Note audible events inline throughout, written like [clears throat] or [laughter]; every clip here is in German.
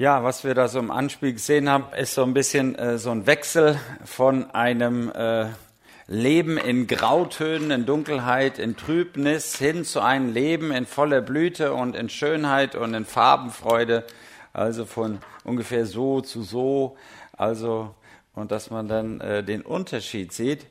Ja, was wir da so im Anspiel gesehen haben, ist so ein bisschen äh, so ein Wechsel von einem äh, Leben in Grautönen, in Dunkelheit, in Trübnis hin zu einem Leben in voller Blüte und in Schönheit und in Farbenfreude. Also von ungefähr so zu so. Also, und dass man dann äh, den Unterschied sieht.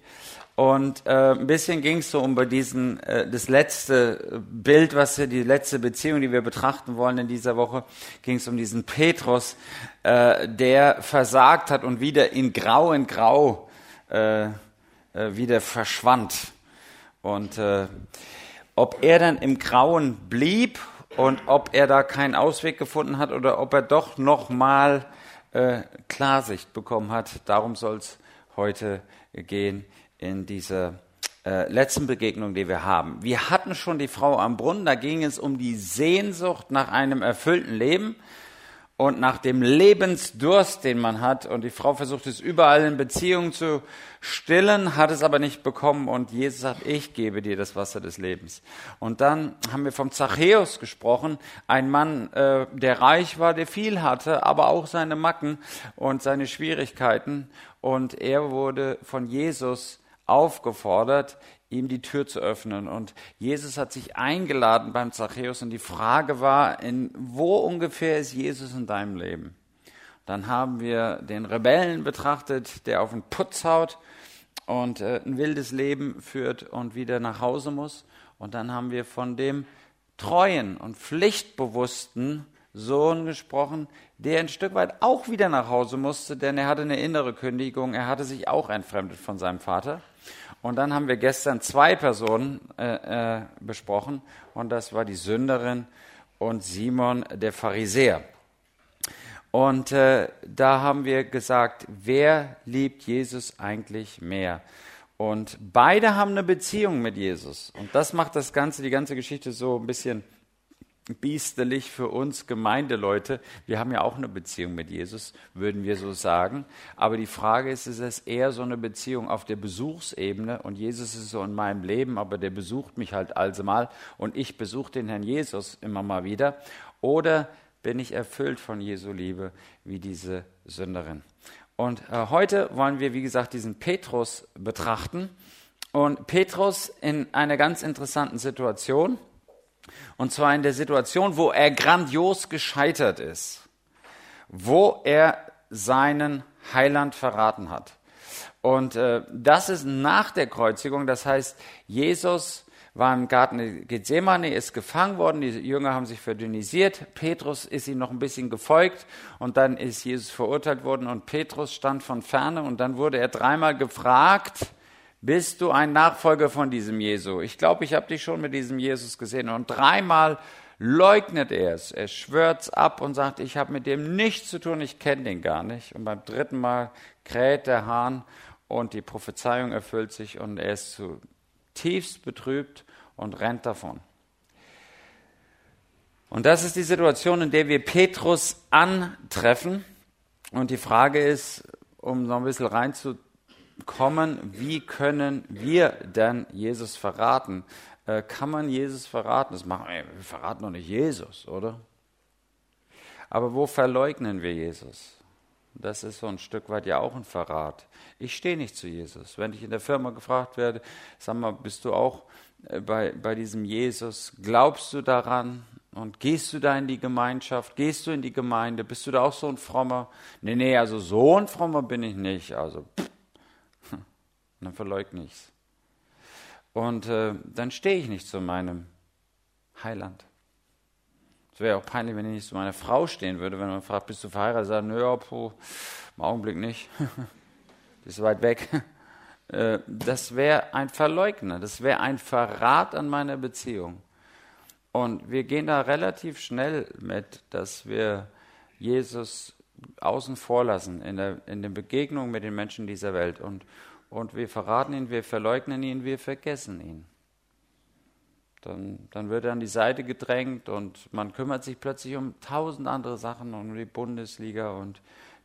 Und äh, ein bisschen ging es so um bei diesen, äh, das letzte Bild, was wir, die letzte Beziehung, die wir betrachten wollen in dieser Woche, ging es um diesen Petrus, äh, der versagt hat und wieder in Grau in Grau äh, äh, wieder verschwand. Und äh, ob er dann im Grauen blieb und ob er da keinen Ausweg gefunden hat oder ob er doch nochmal äh, Klarsicht bekommen hat, darum soll es heute gehen in dieser äh, letzten Begegnung, die wir haben. Wir hatten schon die Frau am Brunnen, da ging es um die Sehnsucht nach einem erfüllten Leben und nach dem Lebensdurst, den man hat. Und die Frau versucht es überall in Beziehungen zu stillen, hat es aber nicht bekommen. Und Jesus sagt, ich gebe dir das Wasser des Lebens. Und dann haben wir vom Zachäus gesprochen, ein Mann, äh, der reich war, der viel hatte, aber auch seine Macken und seine Schwierigkeiten. Und er wurde von Jesus aufgefordert, ihm die Tür zu öffnen. Und Jesus hat sich eingeladen beim Zachäus und die Frage war, in wo ungefähr ist Jesus in deinem Leben? Dann haben wir den Rebellen betrachtet, der auf den Putz haut und äh, ein wildes Leben führt und wieder nach Hause muss. Und dann haben wir von dem treuen und pflichtbewussten Sohn gesprochen, der ein Stück weit auch wieder nach Hause musste, denn er hatte eine innere Kündigung, er hatte sich auch entfremdet von seinem Vater. Und dann haben wir gestern zwei Personen äh, äh, besprochen und das war die Sünderin und Simon der Pharisäer. Und äh, da haben wir gesagt, wer liebt Jesus eigentlich mehr? Und beide haben eine Beziehung mit Jesus. Und das macht das Ganze, die ganze Geschichte so ein bisschen biestelig für uns Gemeindeleute. Wir haben ja auch eine Beziehung mit Jesus, würden wir so sagen. Aber die Frage ist, ist es eher so eine Beziehung auf der Besuchsebene und Jesus ist so in meinem Leben, aber der besucht mich halt also mal und ich besuche den Herrn Jesus immer mal wieder. Oder bin ich erfüllt von Jesu Liebe wie diese Sünderin? Und äh, heute wollen wir, wie gesagt, diesen Petrus betrachten. Und Petrus in einer ganz interessanten Situation. Und zwar in der Situation, wo er grandios gescheitert ist, wo er seinen Heiland verraten hat. Und äh, das ist nach der Kreuzigung, das heißt, Jesus war im Garten Gethsemane, ist gefangen worden, die Jünger haben sich verdünnisiert, Petrus ist ihm noch ein bisschen gefolgt. Und dann ist Jesus verurteilt worden. Und Petrus stand von ferne. Und dann wurde er dreimal gefragt, bist du ein Nachfolger von diesem Jesu? Ich glaube, ich habe dich schon mit diesem Jesus gesehen. Und dreimal leugnet er es. Er schwört ab und sagt, ich habe mit dem nichts zu tun, ich kenne den gar nicht. Und beim dritten Mal kräht der Hahn und die Prophezeiung erfüllt sich und er ist zutiefst betrübt und rennt davon. Und das ist die Situation, in der wir Petrus antreffen. Und die Frage ist, um noch ein bisschen reinzutreten, kommen, wie können wir denn Jesus verraten? Äh, kann man Jesus verraten? Das machen wir, wir verraten doch nicht Jesus, oder? Aber wo verleugnen wir Jesus? Das ist so ein Stück weit ja auch ein Verrat. Ich stehe nicht zu Jesus. Wenn ich in der Firma gefragt werde, sag mal, bist du auch äh, bei, bei diesem Jesus? Glaubst du daran? Und gehst du da in die Gemeinschaft? Gehst du in die Gemeinde? Bist du da auch so ein frommer? Nee, nee, also so ein frommer bin ich nicht. Also, pff, und dann verleugne ich es. Und äh, dann stehe ich nicht zu meinem Heiland. Es wäre auch peinlich, wenn ich nicht zu meiner Frau stehen würde, wenn man fragt, bist du verheiratet? Sagen, nö, ja, puh, im Augenblick nicht. [laughs] Bist weit weg. [laughs] Äh, das wäre ein Verleugner, das wäre ein Verrat an meiner Beziehung. Und wir gehen da relativ schnell mit, dass wir Jesus außen vor lassen in der, in der Begegnung mit den Menschen dieser Welt. Und, und wir verraten ihn, wir verleugnen ihn, wir vergessen ihn. Dann, dann wird er an die Seite gedrängt und man kümmert sich plötzlich um tausend andere Sachen, um die Bundesliga und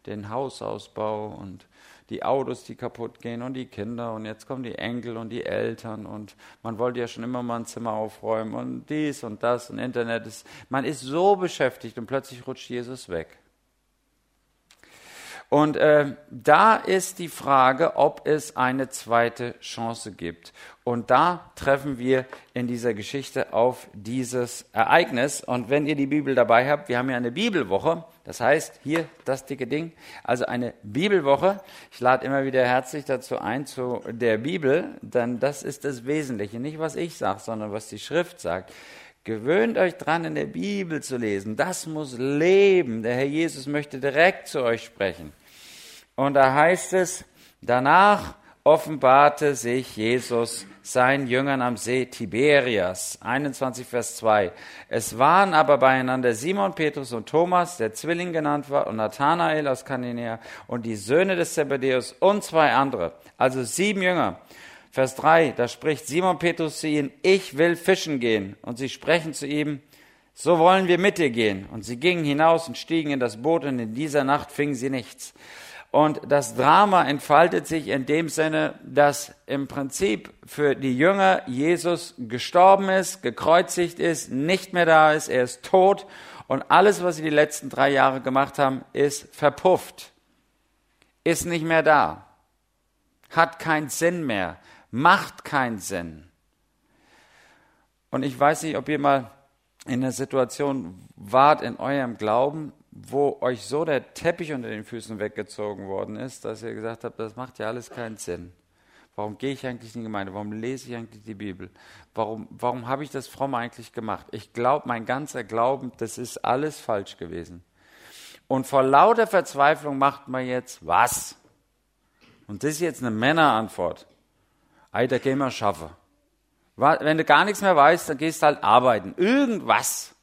den Hausausbau und die Autos, die kaputt gehen und die Kinder und jetzt kommen die Enkel und die Eltern und man wollte ja schon immer mal ein Zimmer aufräumen und dies und das und Internet ist, man ist so beschäftigt und plötzlich rutscht Jesus weg. Und äh, da ist die Frage, ob es eine zweite Chance gibt. Und da treffen wir in dieser Geschichte auf dieses Ereignis. Und wenn ihr die Bibel dabei habt, wir haben ja eine Bibelwoche. Das heißt, hier das dicke Ding, also eine Bibelwoche. Ich lade immer wieder herzlich dazu ein, zu der Bibel, denn das ist das Wesentliche. Nicht, was ich sage, sondern was die Schrift sagt. Gewöhnt euch dran, in der Bibel zu lesen. Das muss leben. Der Herr Jesus möchte direkt zu euch sprechen. Und da heißt es, danach offenbarte sich Jesus seinen Jüngern am See Tiberias. 21 Vers 2. Es waren aber beieinander Simon, Petrus und Thomas, der Zwilling genannt war, und Nathanael aus Kananäa und die Söhne des Zebedeus und zwei andere. Also sieben Jünger. Vers 3, da spricht Simon Petrus zu ihnen, ich will fischen gehen. Und sie sprechen zu ihm, so wollen wir mit dir gehen. Und sie gingen hinaus und stiegen in das Boot und in dieser Nacht fingen sie nichts. Und das Drama entfaltet sich in dem Sinne, dass im Prinzip für die Jünger Jesus gestorben ist, gekreuzigt ist, nicht mehr da ist, er ist tot und alles, was sie die letzten drei Jahre gemacht haben, ist verpufft, ist nicht mehr da, hat keinen Sinn mehr, macht keinen Sinn. Und ich weiß nicht, ob ihr mal in der Situation wart in eurem Glauben, wo euch so der Teppich unter den Füßen weggezogen worden ist, dass ihr gesagt habt, das macht ja alles keinen Sinn. Warum gehe ich eigentlich in die Gemeinde? Warum lese ich eigentlich die Bibel? Warum, warum habe ich das fromm eigentlich gemacht? Ich glaube, mein ganzer Glauben, das ist alles falsch gewesen. Und vor lauter Verzweiflung macht man jetzt was? Und das ist jetzt eine Männerantwort. Ei, da gehen wir schaffen. Wenn du gar nichts mehr weißt, dann gehst du halt arbeiten. Irgendwas.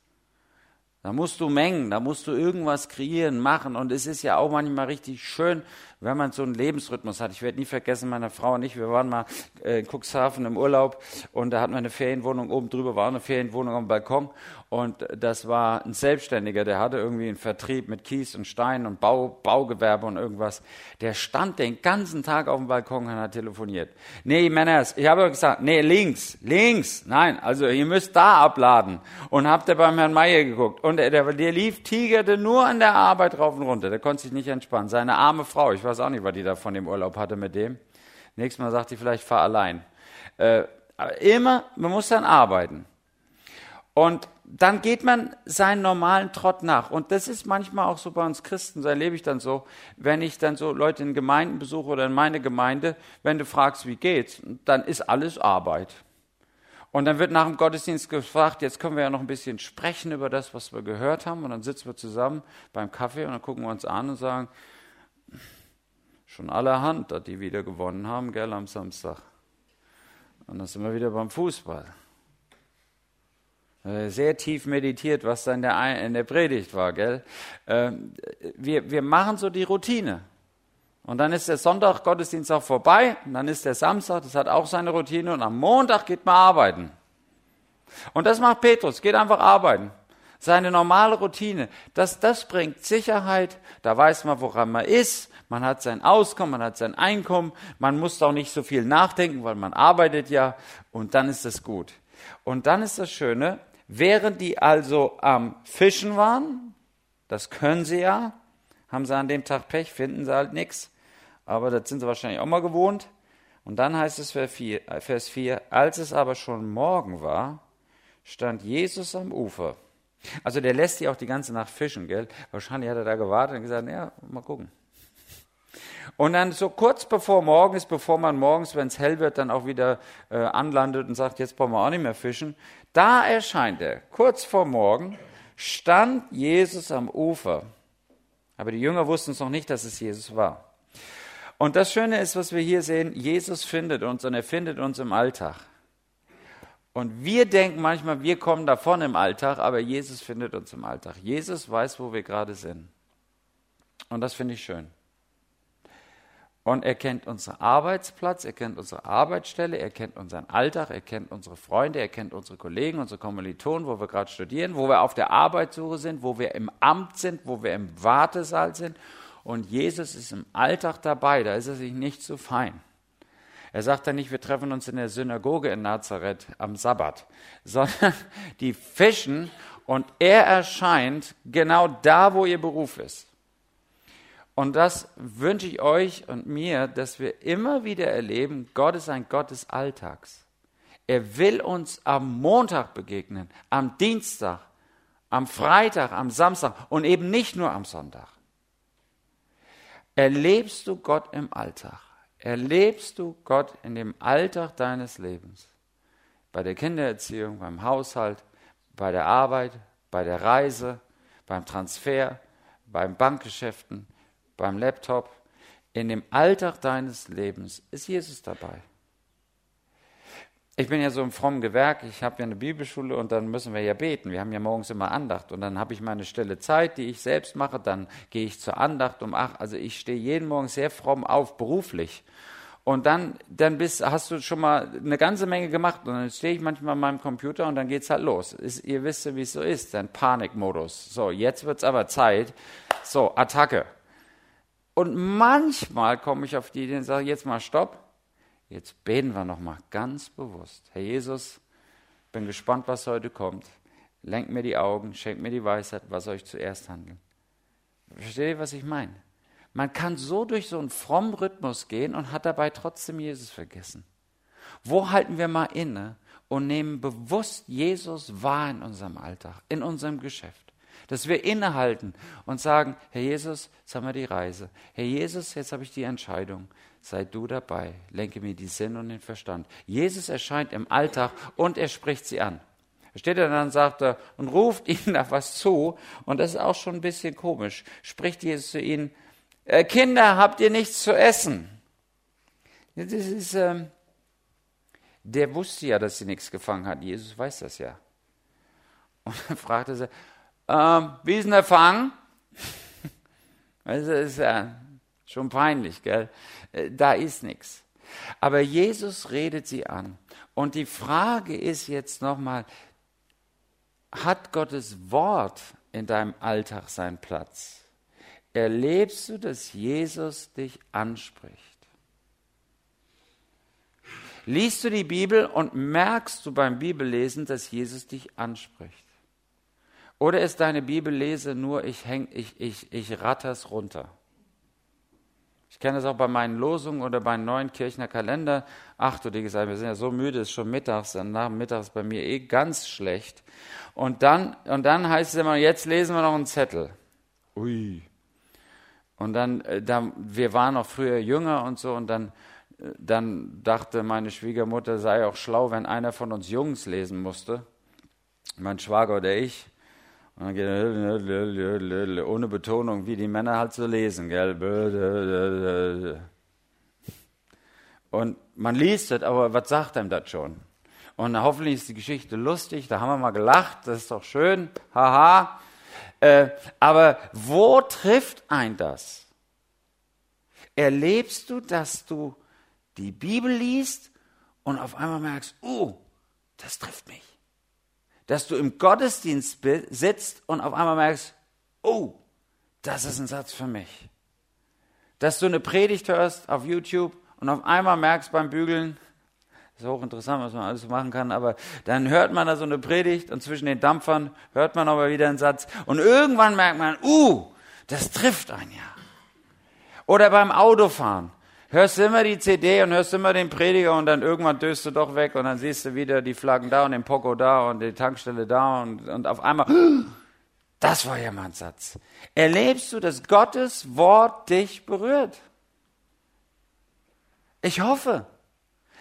Da musst du mengen, da musst du irgendwas kreieren, machen. Und es ist ja auch manchmal richtig schön, wenn man so einen Lebensrhythmus hat. Ich werde nie vergessen, meine Frau und ich, wir waren mal äh, in Cuxhaven im Urlaub und da hatten wir eine Ferienwohnung, oben drüber war eine Ferienwohnung am Balkon und das war ein Selbstständiger, der hatte irgendwie einen Vertrieb mit Kies und Stein und Bau, Baugewerbe und irgendwas. Der stand den ganzen Tag auf dem Balkon und hat telefoniert. Nee, Männer, ich habe gesagt, nee, links, links. Nein, also ihr müsst da abladen. Und habt ihr beim Herrn Meier geguckt. Und der, der lief, tigerte nur an der Arbeit rauf und runter. Der konnte sich nicht entspannen. Seine arme Frau, ich weiß auch nicht, was die da von dem Urlaub hatte mit dem. Nächstes Mal sagt die vielleicht, fahr allein. Äh, immer, man muss dann arbeiten. Und dann geht man seinen normalen Trott nach. Und das ist manchmal auch so bei uns Christen, so erlebe ich dann so, wenn ich dann so Leute in Gemeinden besuche oder in meine Gemeinde, wenn du fragst, wie geht's, dann ist alles Arbeit. Und dann wird nach dem Gottesdienst gefragt, jetzt können wir ja noch ein bisschen sprechen über das, was wir gehört haben. Und dann sitzen wir zusammen beim Kaffee und dann gucken wir uns an und sagen, schon allerhand, dass die wieder gewonnen haben, gell, am Samstag. Und dann sind wir wieder beim Fußball. Äh, sehr tief meditiert, was da in der, in der Predigt war. Gell? Ähm, wir, wir machen so die Routine. Und dann ist der Sonntag Gottesdienst auch vorbei. Und dann ist der Samstag, das hat auch seine Routine. Und am Montag geht man arbeiten. Und das macht Petrus, geht einfach arbeiten. Seine normale Routine. Das, das bringt Sicherheit. Da weiß man, woran man ist. Man hat sein Auskommen, man hat sein Einkommen. Man muss auch nicht so viel nachdenken, weil man arbeitet ja. Und dann ist das gut. Und dann ist das Schöne, Während die also am Fischen waren, das können sie ja, haben sie an dem Tag Pech, finden sie halt nichts, aber das sind sie wahrscheinlich auch mal gewohnt. Und dann heißt es Vers 4, als es aber schon Morgen war, stand Jesus am Ufer. Also der lässt die auch die ganze Nacht fischen, gell? Wahrscheinlich hat er da gewartet und gesagt, ja, mal gucken. Und dann so kurz bevor morgen ist, bevor man morgens, wenn es hell wird, dann auch wieder äh, anlandet und sagt, jetzt brauchen wir auch nicht mehr fischen, da erscheint er, kurz vor morgen, stand Jesus am Ufer. Aber die Jünger wussten es noch nicht, dass es Jesus war. Und das Schöne ist, was wir hier sehen, Jesus findet uns und er findet uns im Alltag. Und wir denken manchmal, wir kommen davon im Alltag, aber Jesus findet uns im Alltag. Jesus weiß, wo wir gerade sind. Und das finde ich schön. Und er kennt unseren Arbeitsplatz, er kennt unsere Arbeitsstelle, er kennt unseren Alltag, er kennt unsere Freunde, er kennt unsere Kollegen, unsere Kommilitonen, wo wir gerade studieren, wo wir auf der Arbeitssuche sind, wo wir im Amt sind, wo wir im Wartesaal sind. Und Jesus ist im Alltag dabei, da ist er sich nicht zu fein. Er sagt dann nicht, wir treffen uns in der Synagoge in Nazareth am Sabbat, [laughs] sondern die fischen und er erscheint genau da, wo ihr Beruf ist. Und das wünsche ich euch und mir, dass wir immer wieder erleben, Gott ist ein Gott des Alltags. Er will uns am Montag begegnen, am Dienstag, am Freitag, am Samstag und eben nicht nur am Sonntag. Erlebst du Gott im Alltag? Erlebst du Gott in dem Alltag deines Lebens? Bei der Kindererziehung, beim Haushalt, bei der Arbeit, bei der Reise, beim Transfer, beim Bankgeschäften, beim Laptop. In dem Alltag deines Lebens ist Jesus dabei ich bin ja so im frommen Gewerk, ich habe ja eine Bibelschule und dann müssen wir ja beten. Wir haben ja morgens immer Andacht und dann habe ich meine stille Zeit, die ich selbst mache, dann gehe ich zur Andacht um acht. Also ich stehe jeden Morgen sehr fromm auf, beruflich. Und dann, dann bist, hast du schon mal eine ganze Menge gemacht und dann stehe ich manchmal an meinem Computer und dann geht es halt los. Ist, ihr wisst ja, wie es so ist, dann Panikmodus. So, jetzt wird es aber Zeit. So, Attacke. Und manchmal komme ich auf die Idee und sage, jetzt mal Stopp Jetzt beten wir nochmal ganz bewusst. Herr Jesus, bin gespannt, was heute kommt. Lenk mir die Augen, schenk mir die Weisheit, was soll ich zuerst handeln. Versteht ihr, was ich meine? Man kann so durch so einen frommen Rhythmus gehen und hat dabei trotzdem Jesus vergessen. Wo halten wir mal inne und nehmen bewusst Jesus wahr in unserem Alltag, in unserem Geschäft? Dass wir innehalten und sagen, Herr Jesus, jetzt haben wir die Reise. Herr Jesus, jetzt habe ich die Entscheidung sei du dabei, lenke mir die Sinn und den Verstand. Jesus erscheint im Alltag und er spricht sie an. Steht er dann, sagt und ruft ihnen nach [laughs] was zu, und das ist auch schon ein bisschen komisch, spricht Jesus zu ihnen, äh, Kinder, habt ihr nichts zu essen? Das ist, ähm, der wusste ja, dass sie nichts gefangen hat. Jesus weiß das ja. Und dann fragte sie, ähm, wie ist denn der Fang? Also ist ja schon peinlich, gell? Äh, da ist nichts. Aber Jesus redet sie an. Und die Frage ist jetzt nochmal, hat Gottes Wort in deinem Alltag seinen Platz? Erlebst du, dass Jesus dich anspricht? Liest du die Bibel und merkst du beim Bibellesen, dass Jesus dich anspricht? Oder ist deine Bibellese nur, ich, häng, ich, ich, ich ratter's runter? Ich kenne das auch bei meinen Losungen oder bei neuen Kirchner Kalender. Ach du die gesagt, wir sind ja so müde, es ist schon mittags, dann nach mittags bei mir eh ganz schlecht. Und dann, und dann heißt es immer, jetzt lesen wir noch einen Zettel. Ui. Und dann, äh, da, wir waren noch früher jünger und so, und dann, äh, dann dachte meine Schwiegermutter, sei auch schlau, wenn einer von uns Jungs lesen musste. Mein Schwager oder ich. Geht ohne Betonung, wie die Männer halt so lesen. Und man liest es, aber was sagt einem das schon? Und hoffentlich ist die Geschichte lustig, da haben wir mal gelacht, das ist doch schön, haha. Äh, aber wo trifft ein das? Erlebst du, dass du die Bibel liest und auf einmal merkst, oh, das trifft mich? Dass du im Gottesdienst sitzt und auf einmal merkst, oh, das ist ein Satz für mich. Dass du eine Predigt hörst auf YouTube und auf einmal merkst beim Bügeln, ist hochinteressant, was man alles so machen kann, aber dann hört man da so eine Predigt und zwischen den Dampfern hört man aber wieder einen Satz und irgendwann merkt man, uh, das trifft einen ja. Oder beim Autofahren hörst immer die CD und hörst immer den Prediger und dann irgendwann döst du doch weg und dann siehst du wieder die Flaggen da und den Poco da und die Tankstelle da und, und auf einmal, [gasps] das war ja mal ein Satz. Erlebst du, dass Gottes Wort dich berührt? Ich hoffe.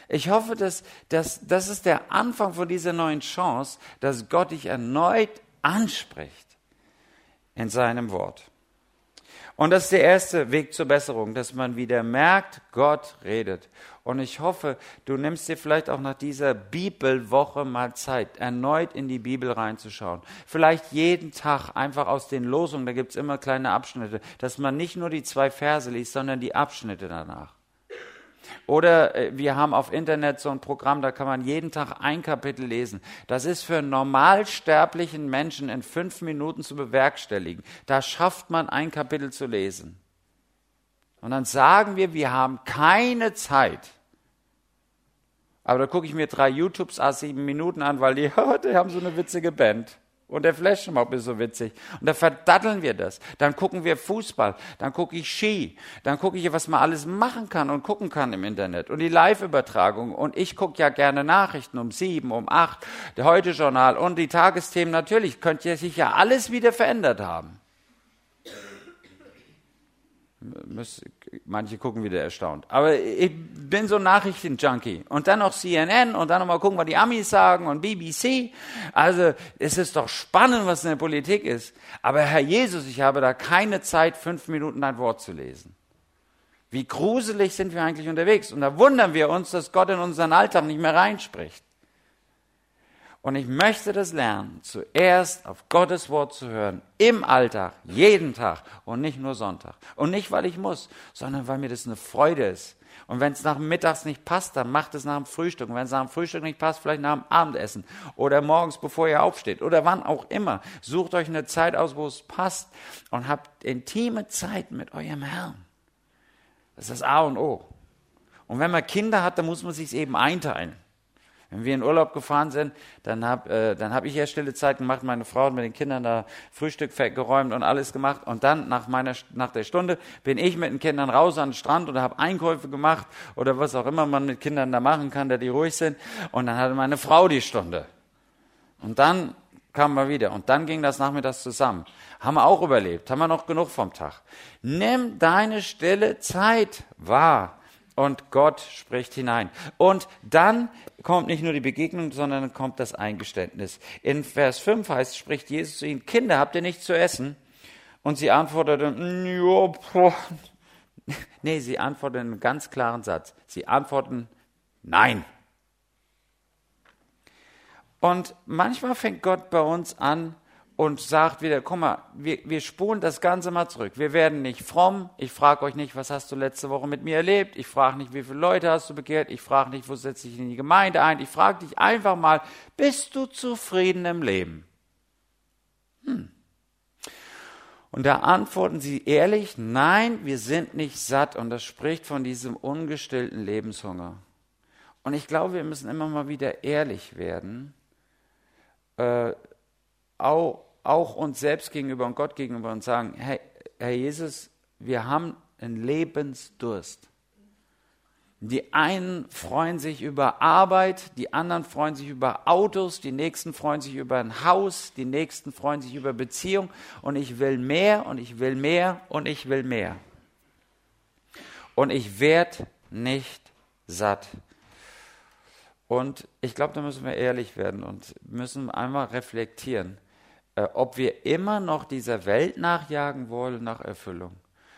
Ich hoffe, dass, dass das ist der Anfang von dieser neuen Chance, dass Gott dich erneut anspricht in seinem Wort. Und das ist der erste Weg zur Besserung, dass man wieder merkt, Gott redet. Und ich hoffe, du nimmst dir vielleicht auch nach dieser Bibelwoche mal Zeit, erneut in die Bibel reinzuschauen. Vielleicht jeden Tag einfach aus den Losungen, da gibt's immer kleine Abschnitte, dass man nicht nur die zwei Verse liest, sondern die Abschnitte danach. Oder äh, wir haben auf Internet so ein Programm, da kann man jeden Tag ein Kapitel lesen. Das ist für einen normalsterblichen Menschen in fünf Minuten zu bewerkstelligen. Da schafft man ein Kapitel zu lesen. Und dann sagen wir, wir haben keine Zeit. Aber da gucke ich mir drei YouTubes a sieben Minuten an, weil die, [laughs] die haben so eine witzige Band. Und der Flashmob ist so witzig. Und da verdatteln wir das. Dann gucken wir Fußball. Dann gucke ich Ski. Dann gucke ich, was man alles machen kann und gucken kann im Internet. Und die Live-Übertragung. Und ich gucke ja gerne Nachrichten um sieben, um acht, der Heute-Journal und die Tagesthemen. Natürlich könnte sich ja alles wieder verändert haben manche gucken wieder erstaunt. Aber ich bin so ein Nachrichtenjunkie. Und dann noch CNN und dann noch mal gucken, was die Amis sagen und BBC. Also es ist doch spannend, was in der Politik ist. Aber Herr Jesus, ich habe da keine Zeit, fünf Minuten ein Wort zu lesen. Wie gruselig sind wir eigentlich unterwegs? Und da wundern wir uns, dass Gott in unseren Alltag nicht mehr reinspricht. Und ich möchte das lernen, zuerst auf Gottes Wort zu hören, im Alltag, jeden Tag und nicht nur Sonntag. Und nicht, weil ich muss, sondern weil mir das eine Freude ist. Und wenn es nach Mittags nicht passt, dann macht es nach dem Frühstück. Und wenn es nach dem Frühstück nicht passt, vielleicht nach dem Abendessen oder morgens, bevor ihr aufsteht oder wann auch immer. Sucht euch eine Zeit aus, wo es passt und habt intime Zeit mit eurem Herrn. Das ist das A und O. Und wenn man Kinder hat, dann muss man sich eben einteilen. Wenn wir in Urlaub gefahren sind, dann habe äh, dann hab ich ja stille Zeit gemacht, meine Frau hat mit den Kindern da Frühstück geräumt und alles gemacht. Und dann nach, meiner, nach der Stunde bin ich mit den Kindern raus an den Strand oder habe Einkäufe gemacht oder was auch immer man mit Kindern da machen kann, da die ruhig sind. Und dann hatte meine Frau die Stunde. Und dann kam wir wieder. Und dann ging das nachmittags zusammen. Haben wir auch überlebt. Haben wir noch genug vom Tag. Nimm deine stille Zeit wahr und Gott spricht hinein. Und dann kommt nicht nur die Begegnung, sondern kommt das Eingeständnis. In Vers 5 heißt, spricht Jesus zu ihnen, Kinder, habt ihr nichts zu essen? Und sie antworteten, ja, [laughs] nee, sie antworten einen ganz klaren Satz. Sie antworten, nein. Und manchmal fängt Gott bei uns an, und sagt wieder, guck mal, wir, wir spulen das Ganze mal zurück. Wir werden nicht fromm. Ich frage euch nicht, was hast du letzte Woche mit mir erlebt? Ich frage nicht, wie viele Leute hast du bekehrt? Ich frage nicht, wo setzt dich in die Gemeinde ein? Ich frage dich einfach mal, bist du zufrieden im Leben? Hm. Und da antworten sie ehrlich, nein, wir sind nicht satt. Und das spricht von diesem ungestillten Lebenshunger. Und ich glaube, wir müssen immer mal wieder ehrlich werden. Äh, auch, auch uns selbst gegenüber und Gott gegenüber und sagen, hey, Herr Jesus, wir haben einen Lebensdurst. Die einen freuen sich über Arbeit, die anderen freuen sich über Autos, die nächsten freuen sich über ein Haus, die nächsten freuen sich über Beziehung und ich will mehr und ich will mehr und ich will mehr. Und ich werde nicht satt. Und ich glaube, da müssen wir ehrlich werden und müssen einmal reflektieren. Äh, ob wir immer noch dieser Welt nachjagen wollen nach Erfüllung.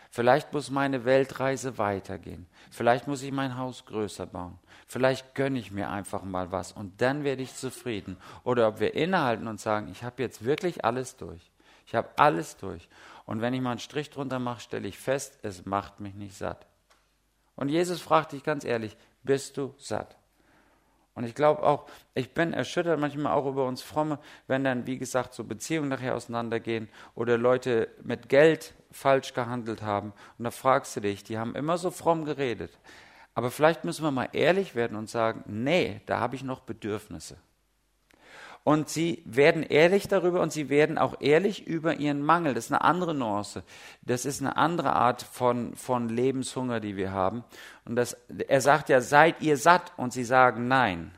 Vielleicht muss meine Weltreise weitergehen. Vielleicht muss ich mein Haus größer bauen. Vielleicht gönne ich mir einfach mal was und dann werde ich zufrieden. Oder ob wir innehalten und sagen, ich habe jetzt wirklich alles durch. Ich habe alles durch. Und wenn ich mal einen Strich drunter mache, stelle ich fest, es macht mich nicht satt. Und Jesus fragt dich ganz ehrlich, bist du satt? Und ich glaube auch, ich bin erschüttert manchmal auch über uns Fromme, wenn dann, wie gesagt, so Beziehungen nachher auseinandergehen oder Leute mit Geld falsch gehandelt haben. Und da fragst du dich, die haben immer so fromm geredet. Aber vielleicht müssen wir mal ehrlich werden und sagen, nee, da habe ich noch Bedürfnisse. Und sie werden ehrlich darüber und sie werden auch ehrlich über ihren Mangel. Das ist eine andere Nuance. Das ist eine andere Art von, von Lebenshunger, die wir haben. Und das, er sagt ja, seid ihr satt? Und sie sagen nein.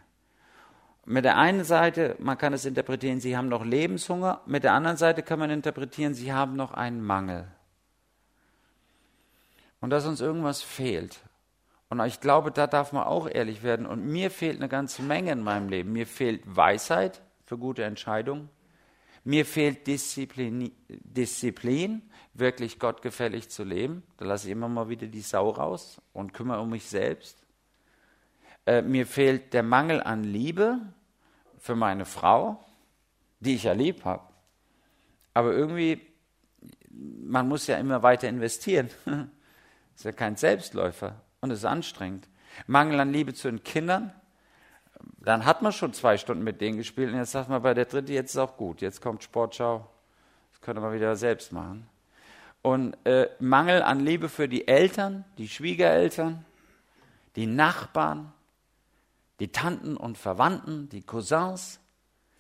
Mit der einen Seite, man kann es interpretieren, sie haben noch Lebenshunger. Mit der anderen Seite kann man interpretieren, sie haben noch einen Mangel. Und dass uns irgendwas fehlt. Und ich glaube, da darf man auch ehrlich werden. Und mir fehlt eine ganze Menge in meinem Leben. Mir fehlt Weisheit für gute Entscheidungen. Mir fehlt Disziplin, Disziplin, wirklich gottgefällig zu leben. Da lasse ich immer mal wieder die Sau raus und kümmere um mich selbst. Äh, mir fehlt der Mangel an Liebe für meine Frau, die ich ja lieb habe. Aber irgendwie, man muss ja immer weiter investieren. [laughs] ist ja kein Selbstläufer und ist anstrengend. Mangel an Liebe zu den Kindern, dann hat man schon zwei Stunden mit denen gespielt und jetzt sagt man bei der dritten, jetzt ist auch gut, jetzt kommt Sportschau, das können wir wieder selbst machen. Und äh, Mangel an Liebe für die Eltern, die Schwiegereltern, die Nachbarn, die Tanten und Verwandten, die Cousins,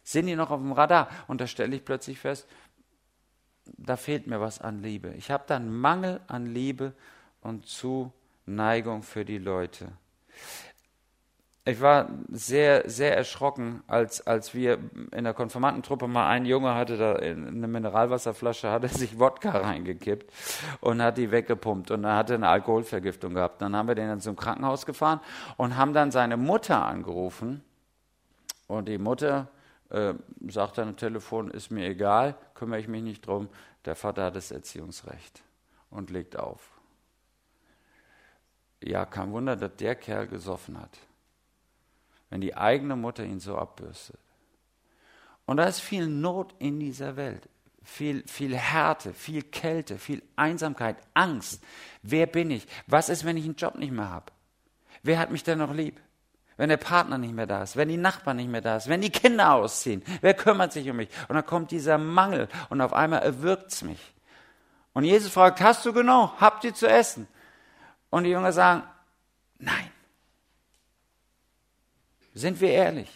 Sind die noch auf dem Radar? Und da stelle ich plötzlich fest, da fehlt mir was an Liebe. Ich habe da einen Mangel an Liebe und Zuneigung für die Leute. Ich war sehr, sehr erschrocken, als, als wir in der Konfirmandentruppe mal ein Junge hatte, da in eine Mineralwasserflasche, hatte sich Wodka reingekippt und hat die weggepumpt und er hatte eine Alkoholvergiftung gehabt. Dann haben wir den dann zum Krankenhaus gefahren und haben dann seine Mutter angerufen und die Mutter äh, sagt dann am Telefon, ist mir egal, kümmere ich mich nicht drum, der Vater hat das Erziehungsrecht und legt auf. Ja, kein Wunder, dass der Kerl gesoffen hat wenn die eigene Mutter ihn so abbürstet. Und da ist viel Not in dieser Welt, viel, viel Härte, viel Kälte, viel Einsamkeit, Angst. Wer bin ich? Was ist, wenn ich einen Job nicht mehr habe? Wer hat mich denn noch lieb? Wenn der Partner nicht mehr da ist, wenn die Nachbarn nicht mehr da ist, wenn die Kinder ausziehen, wer kümmert sich um mich? Und dann kommt dieser Mangel und auf einmal erwürgt es mich. Und Jesus fragt, hast du genug? Habt ihr zu essen? Und die Jünger sagen, nein. Sind wir ehrlich?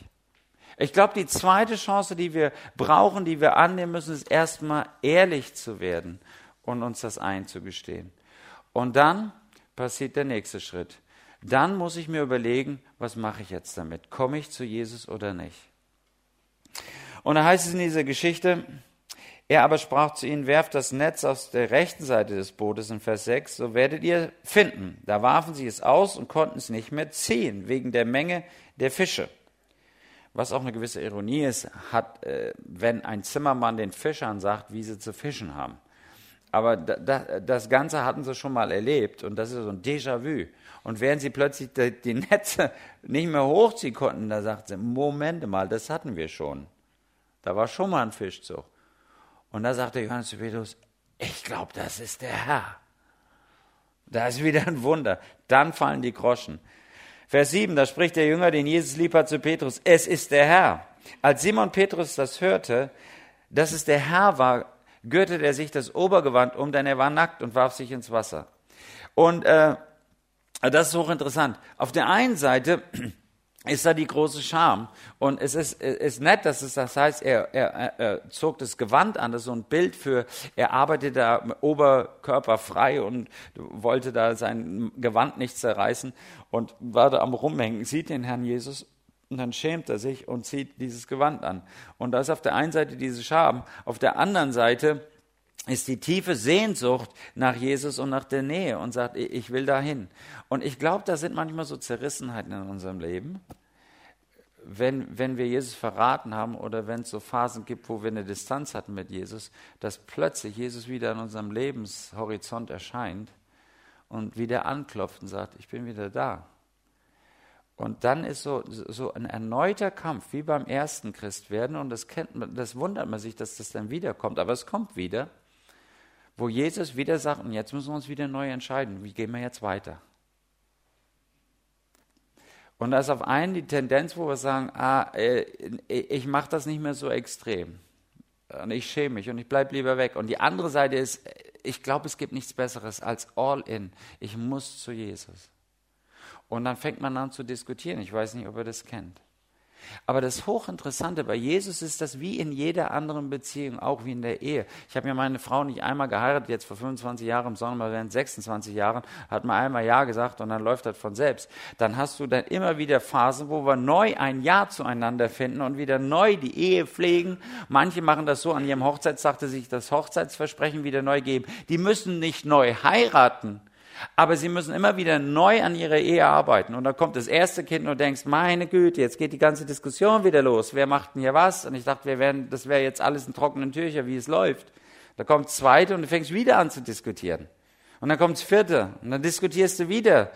Ich glaube, die zweite Chance, die wir brauchen, die wir annehmen müssen, ist erstmal ehrlich zu werden und uns das einzugestehen. Und dann passiert der nächste Schritt. Dann muss ich mir überlegen, was mache ich jetzt damit? Komme ich zu Jesus oder nicht? Und da heißt es in dieser Geschichte, er aber sprach zu ihnen, werft das Netz aus der rechten Seite des Bootes in Vers 6, so werdet ihr finden. Da warfen sie es aus und konnten es nicht mehr ziehen, wegen der Menge der Fische. Was auch eine gewisse Ironie ist, hat, äh, wenn ein Zimmermann den Fischern sagt, wie sie zu fischen haben. Aber da, da, das Ganze hatten sie schon mal erlebt und das ist so ein Déjà-vu. Und während sie plötzlich die, die Netze nicht mehr hochziehen konnten, da sagt sie, Moment mal, das hatten wir schon. Da war schon mal ein Fischzug. Und da sagte Johannes Petrus, ich glaube, das ist der Herr. Da ist wieder ein Wunder. Dann fallen die Groschen. Vers 7, da spricht der Jünger, den Jesus lieb hat, zu Petrus, es ist der Herr. Als Simon Petrus das hörte, dass es der Herr war, gürtete er sich das Obergewand um, denn er war nackt und warf sich ins Wasser. Und äh, das ist hochinteressant. Auf der einen Seite ist da die große Scham. Und es ist, ist nett, dass es das heißt, er, er, er zog das Gewand an, das ist so ein Bild für, er arbeitete da oberkörperfrei und wollte da sein Gewand nicht zerreißen und war da am Rumhängen, sieht den Herrn Jesus und dann schämt er sich und zieht dieses Gewand an. Und da ist auf der einen Seite diese Scham, auf der anderen Seite ist die tiefe Sehnsucht nach Jesus und nach der Nähe und sagt, ich will dahin. Und ich glaube, da sind manchmal so Zerrissenheiten in unserem Leben, wenn, wenn wir Jesus verraten haben oder wenn es so Phasen gibt, wo wir eine Distanz hatten mit Jesus, dass plötzlich Jesus wieder an unserem Lebenshorizont erscheint und wieder anklopft und sagt, ich bin wieder da. Und dann ist so, so ein erneuter Kampf, wie beim ersten Christwerden, und das kennt man, das wundert man sich, dass das dann wiederkommt, aber es kommt wieder wo Jesus wieder sagt, und jetzt müssen wir uns wieder neu entscheiden, wie gehen wir jetzt weiter? Und da ist auf einen die Tendenz, wo wir sagen, ah, äh, ich mache das nicht mehr so extrem. Und ich schäme mich und ich bleibe lieber weg. Und die andere Seite ist, ich glaube, es gibt nichts Besseres als all in. Ich muss zu Jesus. Und dann fängt man an zu diskutieren. Ich weiß nicht, ob ihr das kennt. Aber das Hochinteressante bei Jesus ist das wie in jeder anderen Beziehung, auch wie in der Ehe. Ich habe ja meine Frau nicht einmal geheiratet, jetzt vor 25 Jahren, im Sommer während 26 Jahren, hat man einmal Ja gesagt und dann läuft das von selbst. Dann hast du dann immer wieder Phasen, wo wir neu ein Ja zueinander finden und wieder neu die Ehe pflegen. Manche machen das so, an ihrem Hochzeitstag, dass sich das Hochzeitsversprechen wieder neu geben. Die müssen nicht neu heiraten. Aber sie müssen immer wieder neu an ihrer Ehe arbeiten. Und dann kommt das erste Kind und denkst, meine Güte, jetzt geht die ganze Diskussion wieder los. Wer macht denn hier was? Und ich dachte, wir werden, das wäre jetzt alles in trockenen Tüchern, wie es läuft. Da kommt das zweite und du fängst wieder an zu diskutieren. Und dann kommt das vierte und dann diskutierst du wieder.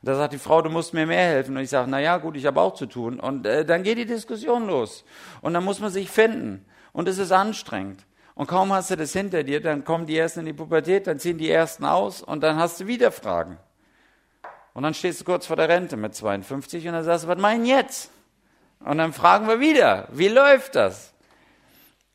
Und da sagt die Frau, du musst mir mehr helfen. Und ich sage, na ja, gut, ich habe auch zu tun. Und äh, dann geht die Diskussion los. Und dann muss man sich finden. Und es ist anstrengend. Und kaum hast du das hinter dir, dann kommen die ersten in die Pubertät, dann ziehen die ersten aus und dann hast du wieder Fragen. Und dann stehst du kurz vor der Rente mit 52 und dann sagst du, was meinen jetzt? Und dann fragen wir wieder, wie läuft das?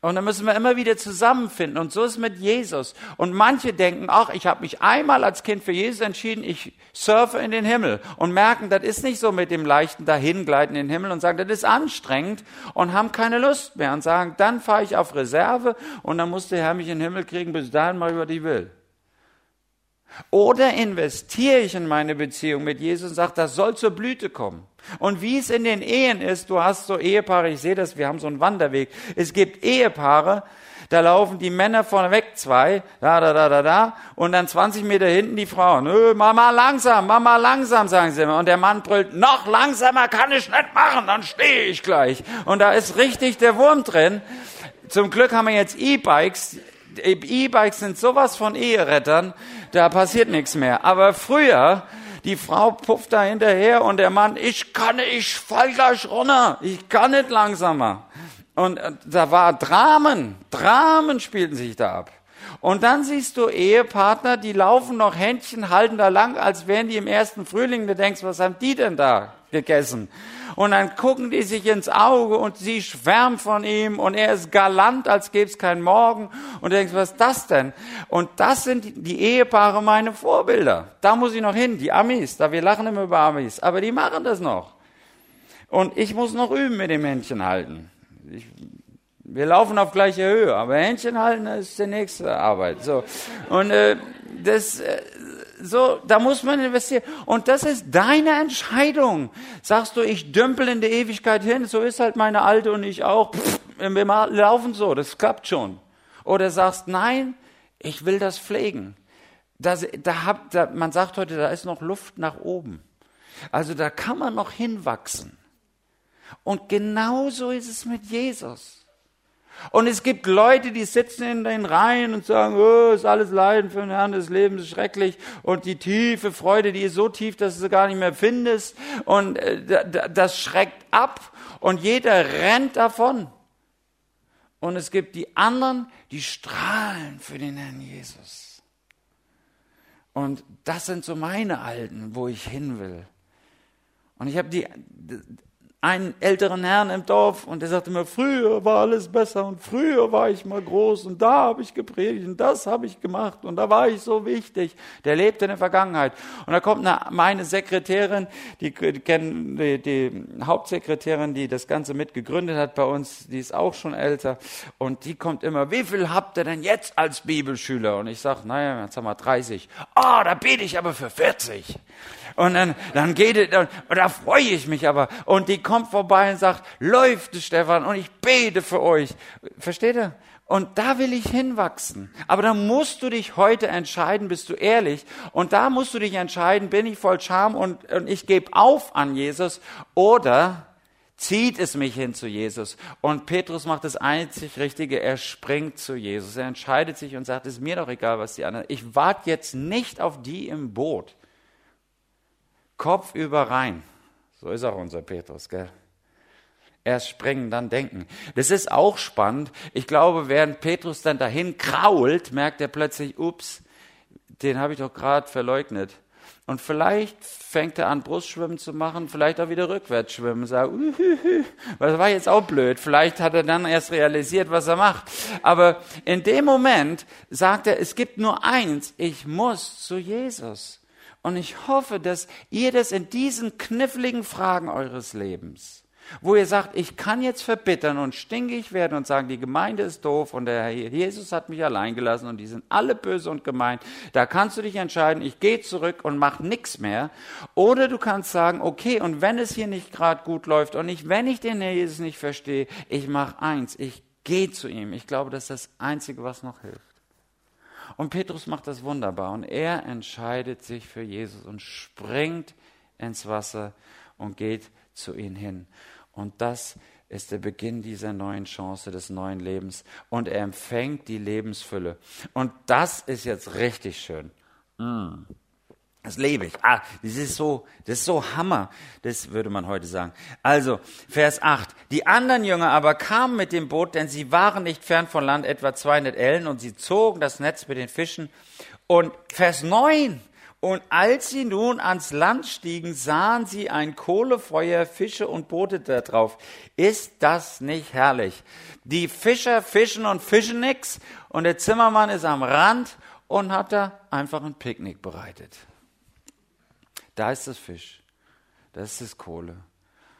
Und dann müssen wir immer wieder zusammenfinden. Und so ist mit Jesus. Und manche denken, ach, ich habe mich einmal als Kind für Jesus entschieden, ich surfe in den Himmel. Und merken, das ist nicht so mit dem leichten Dahingleiten in den Himmel und sagen, das ist anstrengend und haben keine Lust mehr. Und sagen, dann fahre ich auf Reserve und dann muss der Herr mich in den Himmel kriegen, bis dahin mache ich, was ich will. Oder investiere ich in meine Beziehung mit Jesus und sage, das soll zur Blüte kommen. Und wie es in den Ehen ist, du hast so Ehepaare, ich sehe das, wir haben so einen Wanderweg. Es gibt Ehepaare, da laufen die Männer vorneweg zwei, da, da, da, da, da, und dann 20 Meter hinten die Frauen. Öh, Mama langsam, Mama langsam, sagen sie immer. Und der Mann brüllt, noch langsamer kann ich nicht machen, dann stehe ich gleich. Und da ist richtig der Wurm drin. Zum Glück haben wir jetzt E-Bikes. E-Bikes sind sowas von Eherettern, da passiert nichts mehr. Aber früher, die Frau pufft da hinterher und der Mann, ich kann, ich fall gleich runter, ich kann nicht langsamer. Und äh, da war Dramen, Dramen spielten sich da ab. Und dann siehst du Ehepartner, die laufen noch Händchen, halten da lang, als wären die im ersten Frühling. Du denkst, was haben die denn da gegessen? Und dann gucken die sich ins Auge und sie schwärmt von ihm und er ist galant, als gäbe es keinen Morgen. Und du denkst, was ist das denn? Und das sind die Ehepaare meine Vorbilder. Da muss ich noch hin, die Amis. Da wir lachen immer über Amis, aber die machen das noch. Und ich muss noch üben mit dem Händchen halten. Ich, wir laufen auf gleicher Höhe, aber Händchen halten ist die nächste Arbeit. So und äh, das äh, so, da muss man investieren. Und das ist deine Entscheidung. Sagst du, ich dümpel in die Ewigkeit hin, so ist halt meine Alte und ich auch. Pff, wir laufen so, das klappt schon. Oder sagst, nein, ich will das pflegen. Das, da hab, da, man sagt heute, da ist noch Luft nach oben. Also da kann man noch hinwachsen. Und genauso ist es mit Jesus. Und es gibt Leute, die sitzen in den Reihen und sagen, oh, ist alles Leiden für den Herrn des Lebens ist schrecklich. Und die tiefe Freude, die ist so tief, dass du sie gar nicht mehr findest. Und äh, das schreckt ab. Und jeder rennt davon. Und es gibt die anderen, die strahlen für den Herrn Jesus. Und das sind so meine Alten, wo ich hin will. Und ich habe die, einen älteren Herrn im Dorf und der sagte mir, früher war alles besser und früher war ich mal groß und da habe ich gepredigt und das habe ich gemacht und da war ich so wichtig. Der lebte in der Vergangenheit. Und da kommt eine, meine Sekretärin, die, kennen die, die Hauptsekretärin, die das Ganze mitgegründet hat bei uns, die ist auch schon älter und die kommt immer, wie viel habt ihr denn jetzt als Bibelschüler? Und ich sage, naja, jetzt haben wir 30. Ah, oh, da bete ich aber für 40. Und dann, dann geht es, und da freue ich mich aber. Und die kommt vorbei und sagt, läuft es, Stefan, und ich bete für euch. Versteht ihr? Und da will ich hinwachsen. Aber da musst du dich heute entscheiden, bist du ehrlich. Und da musst du dich entscheiden, bin ich voll Scham und, und ich gebe auf an Jesus oder zieht es mich hin zu Jesus. Und Petrus macht das einzig Richtige, er springt zu Jesus. Er entscheidet sich und sagt, es ist mir doch egal, was die anderen. Ich warte jetzt nicht auf die im Boot. Kopf über rein. So ist auch unser Petrus, gell? Erst springen, dann denken. Das ist auch spannend. Ich glaube, während Petrus dann dahin krault, merkt er plötzlich, ups, den habe ich doch gerade verleugnet. Und vielleicht fängt er an, Brustschwimmen zu machen, vielleicht auch wieder rückwärts schwimmen. Sagt, uhuhu, das war jetzt auch blöd. Vielleicht hat er dann erst realisiert, was er macht. Aber in dem Moment sagt er, es gibt nur eins, ich muss zu Jesus. Und ich hoffe, dass ihr das in diesen kniffligen Fragen eures Lebens, wo ihr sagt, ich kann jetzt verbittern und stinkig werden und sagen, die Gemeinde ist doof und der Herr Jesus hat mich allein gelassen und die sind alle böse und gemein. Da kannst du dich entscheiden, ich gehe zurück und mach nichts mehr. Oder du kannst sagen, okay, und wenn es hier nicht gerade gut läuft und ich, wenn ich den Herr Jesus nicht verstehe, ich mache eins, ich gehe zu ihm. Ich glaube, das ist das Einzige, was noch hilft. Und Petrus macht das wunderbar und er entscheidet sich für Jesus und springt ins Wasser und geht zu ihm hin. Und das ist der Beginn dieser neuen Chance, des neuen Lebens. Und er empfängt die Lebensfülle. Und das ist jetzt richtig schön. Mm. Das lebe ich. Ah, das ist so, das ist so Hammer. Das würde man heute sagen. Also, Vers 8. Die anderen Jünger aber kamen mit dem Boot, denn sie waren nicht fern von Land, etwa 200 Ellen, und sie zogen das Netz mit den Fischen. Und Vers 9. Und als sie nun ans Land stiegen, sahen sie ein Kohlefeuer, Fische und Boote da drauf. Ist das nicht herrlich? Die Fischer fischen und fischen nix und der Zimmermann ist am Rand und hat da einfach ein Picknick bereitet. Da ist das Fisch, das ist das Kohle.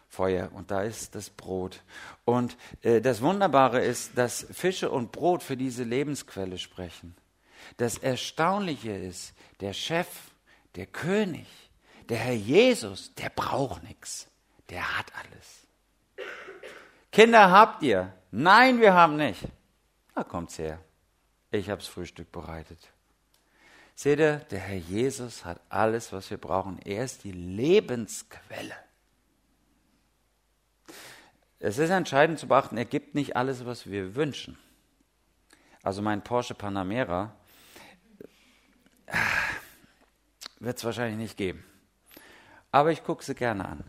Feuer und da ist das Brot. Und äh, das Wunderbare ist, dass Fische und Brot für diese Lebensquelle sprechen. Das Erstaunliche ist, der Chef, der König, der Herr Jesus, der braucht nichts. Der hat alles. Kinder habt ihr? Nein, wir haben nicht. Da kommt's her. Ich hab's Frühstück bereitet. Seht ihr, der Herr Jesus hat alles, was wir brauchen. Er ist die Lebensquelle. Es ist entscheidend zu beachten, er gibt nicht alles, was wir wünschen. Also mein Porsche Panamera äh, wird es wahrscheinlich nicht geben. Aber ich gucke sie gerne an.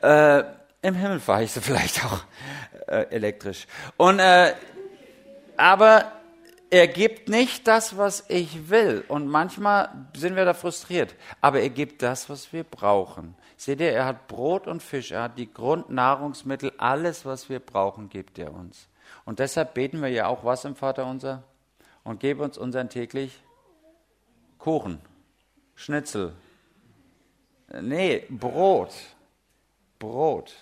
Äh, Im Himmel fahre ich sie [laughs] vielleicht auch äh, elektrisch. Und, äh, aber er gibt nicht das, was ich will. Und manchmal sind wir da frustriert. Aber er gibt das, was wir brauchen. Seht ihr, er hat Brot und Fisch, er hat die Grundnahrungsmittel, alles, was wir brauchen, gibt er uns. Und deshalb beten wir ja auch was im Vater unser? Und gebe uns unseren täglich Kuchen, Schnitzel. Nee, Brot. Brot.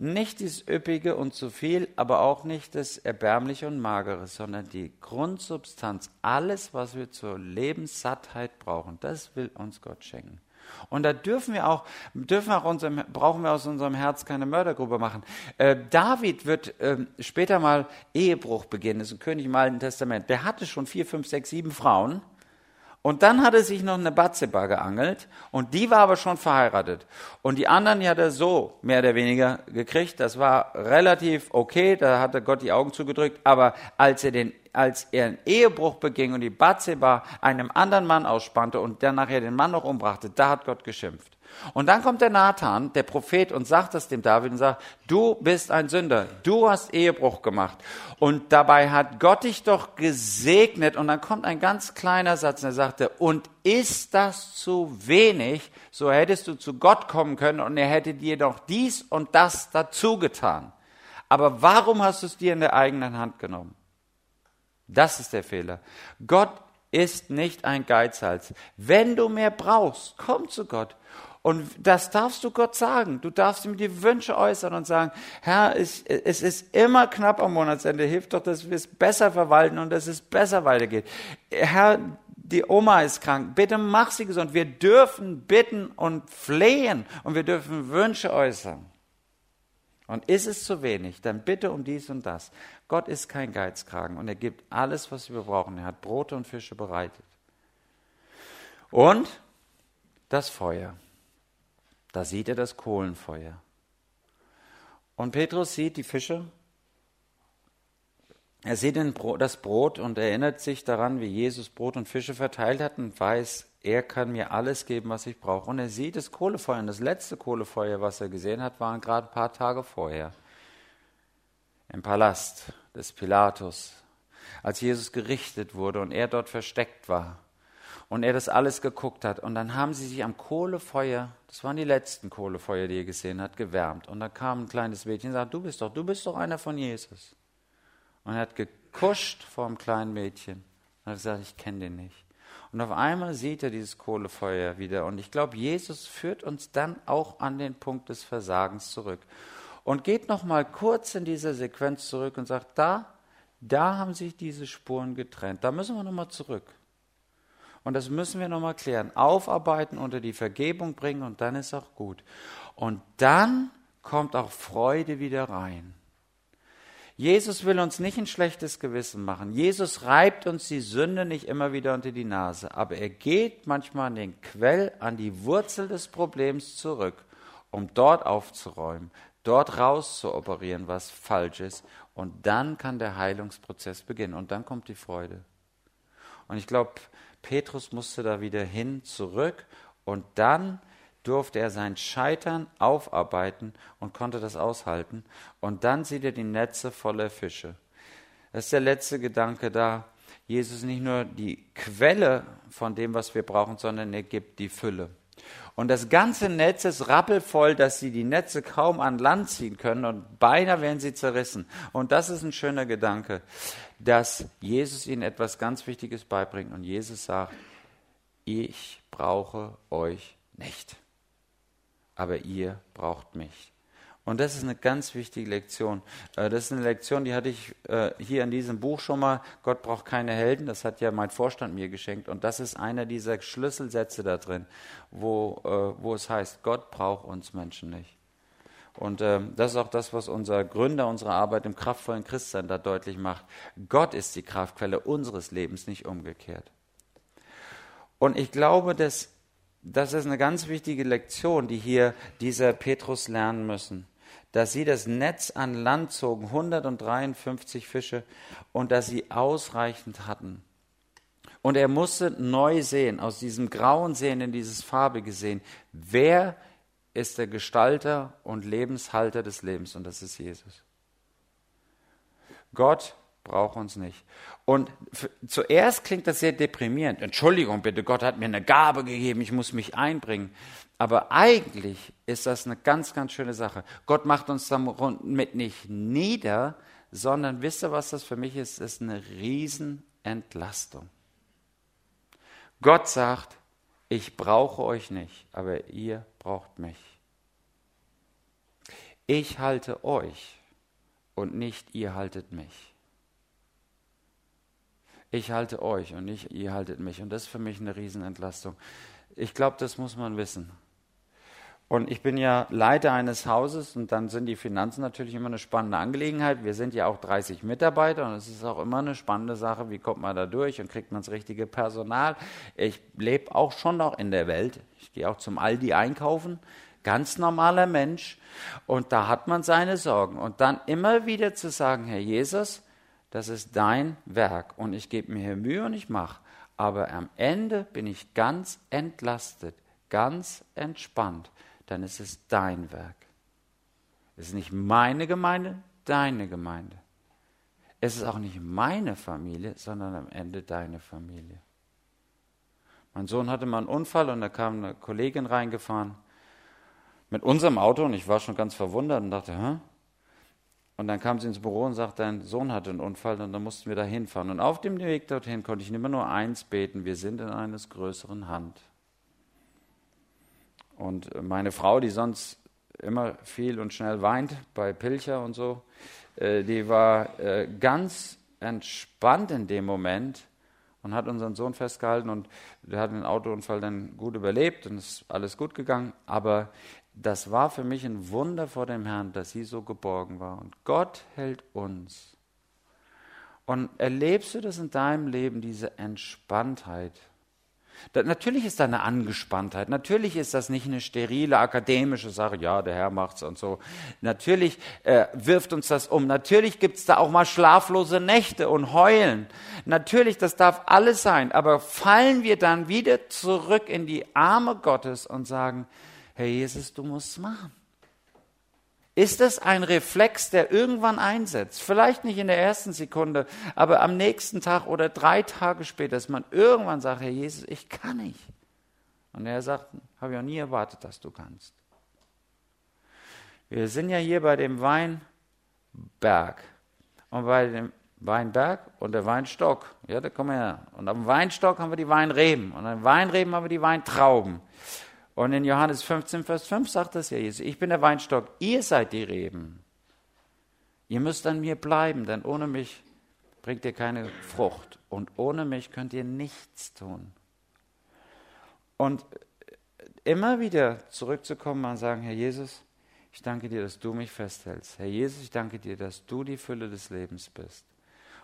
Nicht das Üppige und zu viel, aber auch nicht das Erbärmliche und Magere, sondern die Grundsubstanz, alles, was wir zur Lebenssattheit brauchen, das will uns Gott schenken. Und da dürfen wir auch, dürfen auch unserem, brauchen wir aus unserem Herz keine Mördergrube machen. Äh, David wird äh, später mal Ehebruch beginnen, das ist ein König im Alten Testament. Der hatte schon vier, fünf, sechs, sieben Frauen. Und dann hat er sich noch eine Batzeba geangelt und die war aber schon verheiratet. Und die anderen, die hat er so mehr oder weniger gekriegt. Das war relativ okay, da hat er Gott die Augen zugedrückt. Aber als er den als er einen Ehebruch beging und die Batzeba einem anderen Mann ausspannte und dann nachher den Mann noch umbrachte, da hat Gott geschimpft. Und dann kommt der Nathan, der Prophet, und sagt das dem David und sagt, du bist ein Sünder, du hast Ehebruch gemacht. Und dabei hat Gott dich doch gesegnet. Und dann kommt ein ganz kleiner Satz, und er sagte, und ist das zu wenig, so hättest du zu Gott kommen können und er hätte dir doch dies und das dazu getan. Aber warum hast du es dir in der eigenen Hand genommen? Das ist der Fehler. Gott ist nicht ein Geizhals. Wenn du mehr brauchst, komm zu Gott. Und das darfst du Gott sagen. Du darfst ihm die Wünsche äußern und sagen, Herr, es, es ist immer knapp am Monatsende. Hilf doch, dass wir es besser verwalten und dass es besser weitergeht. Herr, die Oma ist krank. Bitte mach sie gesund. Wir dürfen bitten und flehen und wir dürfen Wünsche äußern. Und ist es zu wenig, dann bitte um dies und das. Gott ist kein Geizkragen und er gibt alles, was wir brauchen. Er hat Brote und Fische bereitet. Und das Feuer. Da sieht er das Kohlenfeuer. Und Petrus sieht die Fische. Er sieht das Brot und erinnert sich daran, wie Jesus Brot und Fische verteilt hat und weiß, er kann mir alles geben, was ich brauche. Und er sieht das Kohlefeuer. Und das letzte Kohlefeuer, was er gesehen hat, waren gerade ein paar Tage vorher. Im Palast des Pilatus, als Jesus gerichtet wurde und er dort versteckt war. Und er das alles geguckt hat. Und dann haben sie sich am Kohlefeuer, das waren die letzten Kohlefeuer, die er gesehen hat, gewärmt. Und da kam ein kleines Mädchen und sagte, du bist doch, du bist doch einer von Jesus. Und er hat gekuscht vor dem kleinen Mädchen. Und hat gesagt, ich kenne den nicht. Und auf einmal sieht er dieses Kohlefeuer wieder. Und ich glaube, Jesus führt uns dann auch an den Punkt des Versagens zurück. Und geht noch mal kurz in dieser Sequenz zurück und sagt, da, da haben sich diese Spuren getrennt. Da müssen wir noch mal zurück. Und das müssen wir noch mal klären. Aufarbeiten, unter die Vergebung bringen und dann ist auch gut. Und dann kommt auch Freude wieder rein. Jesus will uns nicht ein schlechtes Gewissen machen. Jesus reibt uns die Sünde nicht immer wieder unter die Nase, aber er geht manchmal an den Quell, an die Wurzel des Problems zurück, um dort aufzuräumen, dort rauszuoperieren, was falsch ist. Und dann kann der Heilungsprozess beginnen und dann kommt die Freude. Und ich glaube, Petrus musste da wieder hin, zurück und dann durfte er sein Scheitern aufarbeiten und konnte das aushalten. Und dann sieht er die Netze voller Fische. Das ist der letzte Gedanke da. Jesus nicht nur die Quelle von dem, was wir brauchen, sondern er gibt die Fülle. Und das ganze Netz ist rappelvoll, dass sie die Netze kaum an Land ziehen können und beinahe werden sie zerrissen. Und das ist ein schöner Gedanke, dass Jesus ihnen etwas ganz Wichtiges beibringt. Und Jesus sagt, ich brauche euch nicht, aber ihr braucht mich. Und das ist eine ganz wichtige Lektion. Äh, das ist eine Lektion, die hatte ich äh, hier in diesem Buch schon mal. Gott braucht keine Helden. Das hat ja mein Vorstand mir geschenkt. Und das ist einer dieser Schlüsselsätze da drin, wo, äh, wo es heißt, Gott braucht uns Menschen nicht. Und das ist auch das, was unser Gründer unserer Arbeit im kraftvollen Christsein da deutlich macht. Gott ist die Kraftquelle unseres Lebens, nicht umgekehrt. Und ich glaube, dass das ist eine ganz wichtige Lektion, die hier dieser Petrus lernen müssen dass sie das Netz an Land zogen, 153 Fische, und dass sie ausreichend hatten. Und er musste neu sehen, aus diesem grauen Sehen in dieses farbige Sehen, wer ist der Gestalter und Lebenshalter des Lebens, und das ist Jesus. Gott braucht uns nicht. Und zuerst klingt das sehr deprimierend. Entschuldigung bitte, Gott hat mir eine Gabe gegeben, ich muss mich einbringen. Aber eigentlich ist das eine ganz, ganz schöne Sache. Gott macht uns damit nicht nieder, sondern wisst ihr, was das für mich ist? Das ist eine Riesenentlastung. Gott sagt, ich brauche euch nicht, aber ihr braucht mich. Ich halte euch und nicht ihr haltet mich. Ich halte euch und nicht ihr haltet mich. Und das ist für mich eine Riesenentlastung. Ich glaube, das muss man wissen. Und ich bin ja Leiter eines Hauses und dann sind die Finanzen natürlich immer eine spannende Angelegenheit. Wir sind ja auch 30 Mitarbeiter und es ist auch immer eine spannende Sache, wie kommt man da durch und kriegt man das richtige Personal. Ich lebe auch schon noch in der Welt. Ich gehe auch zum Aldi einkaufen. Ganz normaler Mensch. Und da hat man seine Sorgen. Und dann immer wieder zu sagen, Herr Jesus, das ist dein Werk und ich gebe mir hier Mühe und ich mache. Aber am Ende bin ich ganz entlastet, ganz entspannt dann ist es dein Werk. Es ist nicht meine Gemeinde, deine Gemeinde. Es ist auch nicht meine Familie, sondern am Ende deine Familie. Mein Sohn hatte mal einen Unfall und da kam eine Kollegin reingefahren mit unserem Auto und ich war schon ganz verwundert und dachte, hä? Und dann kam sie ins Büro und sagte, dein Sohn hatte einen Unfall und dann mussten wir da hinfahren. Und auf dem Weg dorthin konnte ich immer nur eins beten, wir sind in eines größeren Hand. Und meine Frau, die sonst immer viel und schnell weint bei Pilcher und so, äh, die war äh, ganz entspannt in dem Moment und hat unseren Sohn festgehalten und der hat den Autounfall dann gut überlebt und ist alles gut gegangen. Aber das war für mich ein Wunder vor dem Herrn, dass sie so geborgen war. Und Gott hält uns. Und erlebst du das in deinem Leben, diese Entspanntheit? Da, natürlich ist da eine Angespanntheit. Natürlich ist das nicht eine sterile akademische Sache. Ja, der Herr macht's und so. Natürlich äh, wirft uns das um. Natürlich gibt's da auch mal schlaflose Nächte und Heulen. Natürlich, das darf alles sein. Aber fallen wir dann wieder zurück in die Arme Gottes und sagen, Herr Jesus, du musst machen. Ist es ein Reflex, der irgendwann einsetzt? Vielleicht nicht in der ersten Sekunde, aber am nächsten Tag oder drei Tage später, dass man irgendwann sagt, Herr Jesus, ich kann nicht. Und er sagt, habe ich auch nie erwartet, dass du kannst. Wir sind ja hier bei dem Weinberg. Und bei dem Weinberg und der Weinstock, ja, da kommen wir her. Und am Weinstock haben wir die Weinreben. Und den Weinreben haben wir die Weintrauben. Und in Johannes 15, Vers 5 sagt das ja Jesus, ich bin der Weinstock, ihr seid die Reben. Ihr müsst an mir bleiben, denn ohne mich bringt ihr keine Frucht. Und ohne mich könnt ihr nichts tun. Und immer wieder zurückzukommen und sagen, Herr Jesus, ich danke dir, dass du mich festhältst. Herr Jesus, ich danke dir, dass du die Fülle des Lebens bist.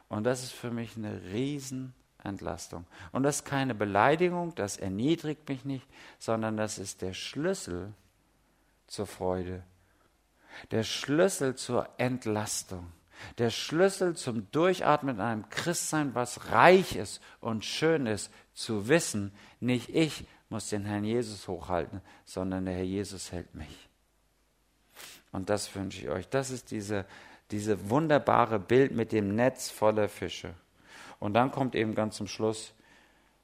Und das ist für mich eine riesen Entlastung. Und das ist keine Beleidigung, das erniedrigt mich nicht, sondern das ist der Schlüssel zur Freude, der Schlüssel zur Entlastung, der Schlüssel zum Durchatmen in einem Christsein, was reich ist und schön ist, zu wissen, nicht ich muss den Herrn Jesus hochhalten, sondern der Herr Jesus hält mich. Und das wünsche ich euch. Das ist diese, diese wunderbare Bild mit dem Netz voller Fische. Und dann kommt eben ganz zum Schluss,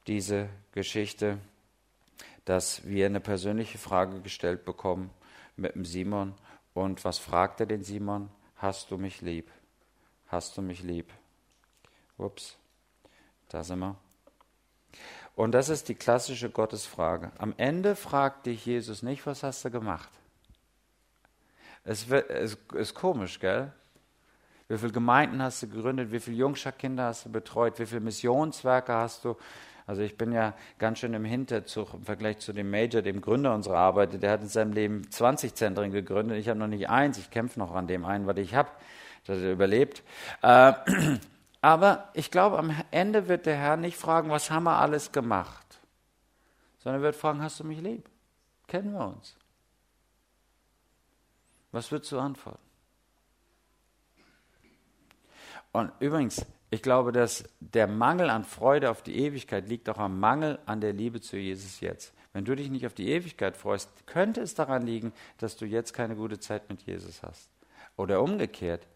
diese Geschichte, dass wir eine persönliche Frage gestellt bekommen mit dem Simon. Und was fragt er den Simon? Hast du mich lieb? Hast du mich lieb? Ups, da sind wir. Und das ist die klassische Gottesfrage. Am Ende fragt dich Jesus nicht, was hast du gemacht? Es, ist komisch, gell? Wie viele Gemeinden hast du gegründet? Wie viele Jungscharkinder hast du betreut? Wie viele Missionswerke hast du? Also ich bin ja ganz schön im Hinterzug im Vergleich zu dem Major, dem Gründer unserer Arbeit. Der hat in seinem Leben 20 Zentren gegründet. Ich habe noch nicht eins. Ich kämpfe noch an dem einen, was ich habe. Das hat er überlebt. Äh, [clears throat] aber ich glaube, am Ende wird der Herr nicht fragen, was haben wir alles gemacht, sondern er wird fragen, hast du mich lieb? Kennen wir uns? Was würdest du antworten? Und übrigens, ich glaube, dass der Mangel an Freude auf die Ewigkeit liegt auch am Mangel an der Liebe zu Jesus jetzt. Wenn du dich nicht auf die Ewigkeit freust, könnte es daran liegen, dass du jetzt keine gute Zeit mit Jesus hast. Oder umgekehrt,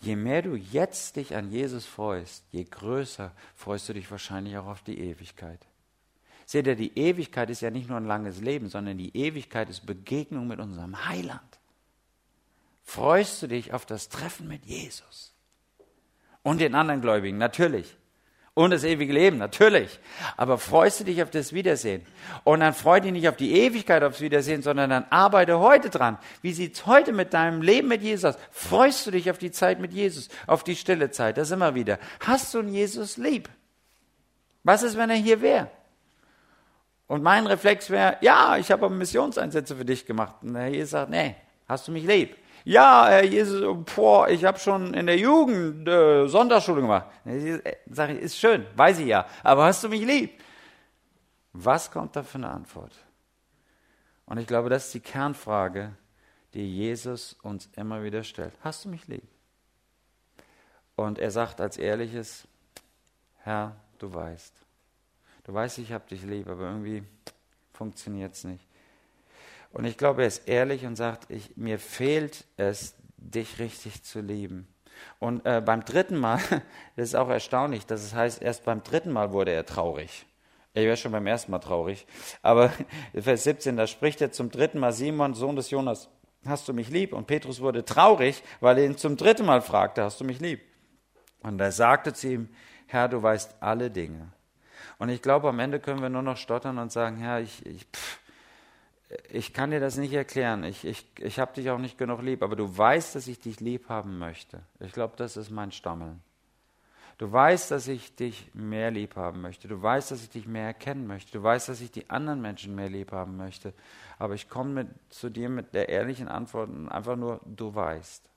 Je mehr du jetzt dich an Jesus freust, je größer freust du dich wahrscheinlich auch auf die Ewigkeit. Seht ihr, die Ewigkeit ist ja nicht nur ein langes Leben, sondern die Ewigkeit ist Begegnung mit unserem Heiland. Freust du dich auf das Treffen mit Jesus und den anderen Gläubigen? Natürlich und das ewige Leben, natürlich. Aber freust du dich auf das Wiedersehen? Und dann freu dich nicht auf die Ewigkeit aufs Wiedersehen, sondern dann arbeite heute dran. Wie sieht's heute mit deinem Leben mit Jesus aus? Freust du dich auf die Zeit mit Jesus, auf die stille Zeit? Das immer wieder. Hast du einen Jesus lieb? Was ist, wenn er hier wäre? Und mein Reflex wäre, ja, ich habe Missionseinsätze für dich gemacht. Und der Jesus sagt, nee, hast du mich lieb? Ja, Herr Jesus, boah, ich habe schon in der Jugend äh, Sonntagsschule gemacht. Sag ich, ist schön, weiß ich ja, aber hast du mich lieb? Was kommt da für eine Antwort? Und ich glaube, das ist die Kernfrage, die Jesus uns immer wieder stellt. Hast du mich lieb? Und er sagt als ehrliches, Herr, du weißt. Du weißt, ich habe dich lieb, aber irgendwie funktioniert es nicht. Und ich glaube, er ist ehrlich und sagt, ich, mir fehlt es, dich richtig zu lieben. Und äh, beim dritten Mal, [laughs] das ist auch erstaunlich, dass es heißt, erst beim dritten Mal wurde er traurig. Ich wäre schon beim ersten Mal traurig. Aber [laughs] Vers 17, da spricht er zum dritten Mal, Simon, Sohn des Jonas, hast du mich lieb? Und Petrus wurde traurig, weil er ihn zum dritten Mal fragte, hast du mich lieb? Und er sagte zu ihm, Herr, du weißt alle Dinge. Und ich glaube, am Ende können wir nur noch stottern und sagen, Herr, ich, ich pff, ich kann dir das nicht erklären. Ich, ich, ich habe dich auch nicht genug lieb, aber du weißt, dass ich dich lieb haben möchte. Ich glaube, das ist mein Stammeln. Du weißt, dass ich dich mehr lieb haben möchte. Du weißt, dass ich dich mehr erkennen möchte. Du weißt, dass ich die anderen Menschen mehr lieb haben möchte. Aber ich komme zu dir mit der ehrlichen Antwort einfach nur, du weißt.